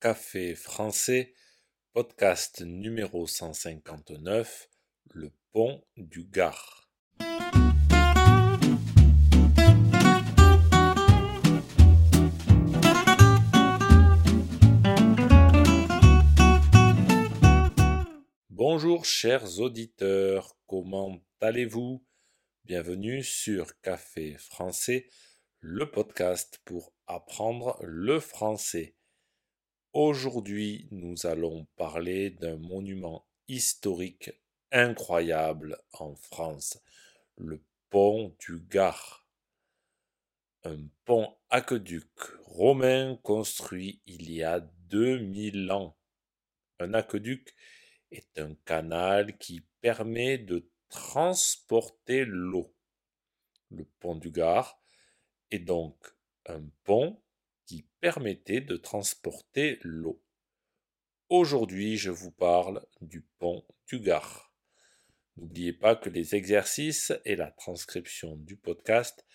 Café français, podcast numéro 159, le pont du Gard. Bonjour chers auditeurs, comment allez-vous? Bienvenue sur Café français, le podcast pour apprendre le français. Aujourd'hui, nous allons parler d'un monument historique incroyable en France, le pont du Gard. Un pont aqueduc romain construit il y a 2000 ans. Un aqueduc est un canal qui permet de transporter l'eau. Le pont du Gard est donc un pont qui permettait de transporter l'eau. Aujourd'hui, je vous parle du pont du Gard. N'oubliez pas que les exercices et la transcription du podcast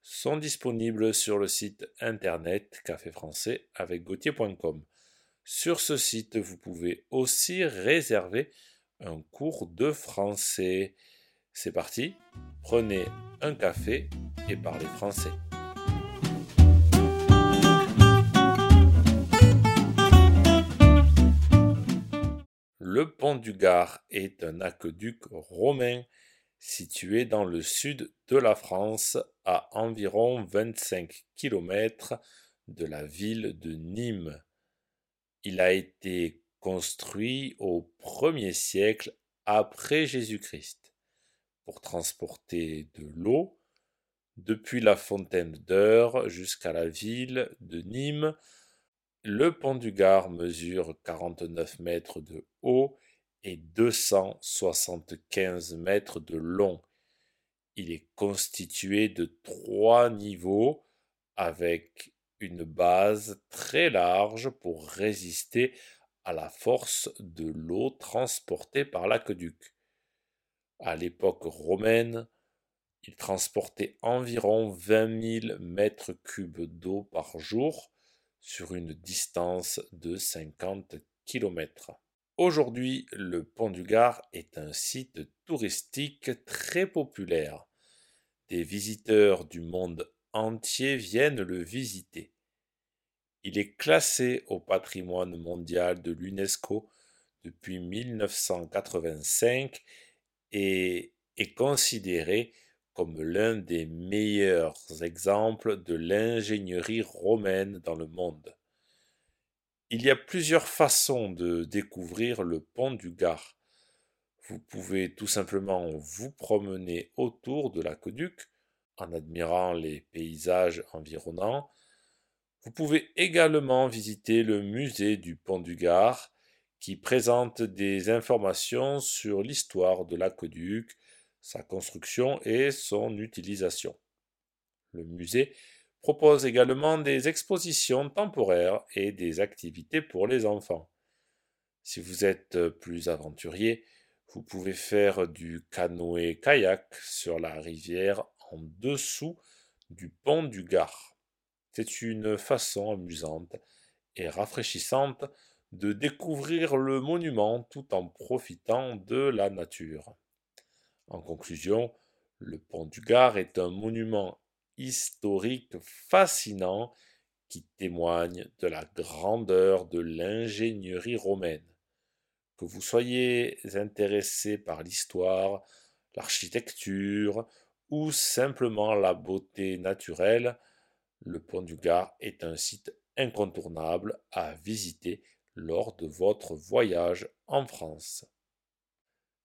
sont disponibles sur le site internet café français avec gauthier.com. Sur ce site, vous pouvez aussi réserver un cours de français. C'est parti, prenez un café et parlez français. Le pont du Gard est un aqueduc romain situé dans le sud de la France à environ 25 km de la ville de Nîmes. Il a été construit au 1er siècle après Jésus-Christ pour transporter de l'eau depuis la fontaine d'Eur jusqu'à la ville de Nîmes. Le pont du Gard mesure 49 mètres de haut et 275 mètres de long. Il est constitué de trois niveaux avec une base très large pour résister à la force de l'eau transportée par l'aqueduc. À l'époque romaine, il transportait environ 20 000 mètres cubes d'eau par jour sur une distance de 50 km. Aujourd'hui, le pont du Gard est un site touristique très populaire. Des visiteurs du monde entier viennent le visiter. Il est classé au patrimoine mondial de l'UNESCO depuis 1985 et est considéré comme l'un des meilleurs exemples de l'ingénierie romaine dans le monde. Il y a plusieurs façons de découvrir le pont du Gard. Vous pouvez tout simplement vous promener autour de l'aqueduc en admirant les paysages environnants, vous pouvez également visiter le musée du Pont du Gard qui présente des informations sur l'histoire de l'aqueduc, sa construction et son utilisation. Le musée propose également des expositions temporaires et des activités pour les enfants. Si vous êtes plus aventurier, vous pouvez faire du canoë-kayak sur la rivière en dessous du pont du Gard. C'est une façon amusante et rafraîchissante de découvrir le monument tout en profitant de la nature. En conclusion, le pont du Gard est un monument historique fascinant qui témoigne de la grandeur de l'ingénierie romaine. Que vous soyez intéressé par l'histoire, l'architecture ou simplement la beauté naturelle, le pont du Gard est un site incontournable à visiter lors de votre voyage en France.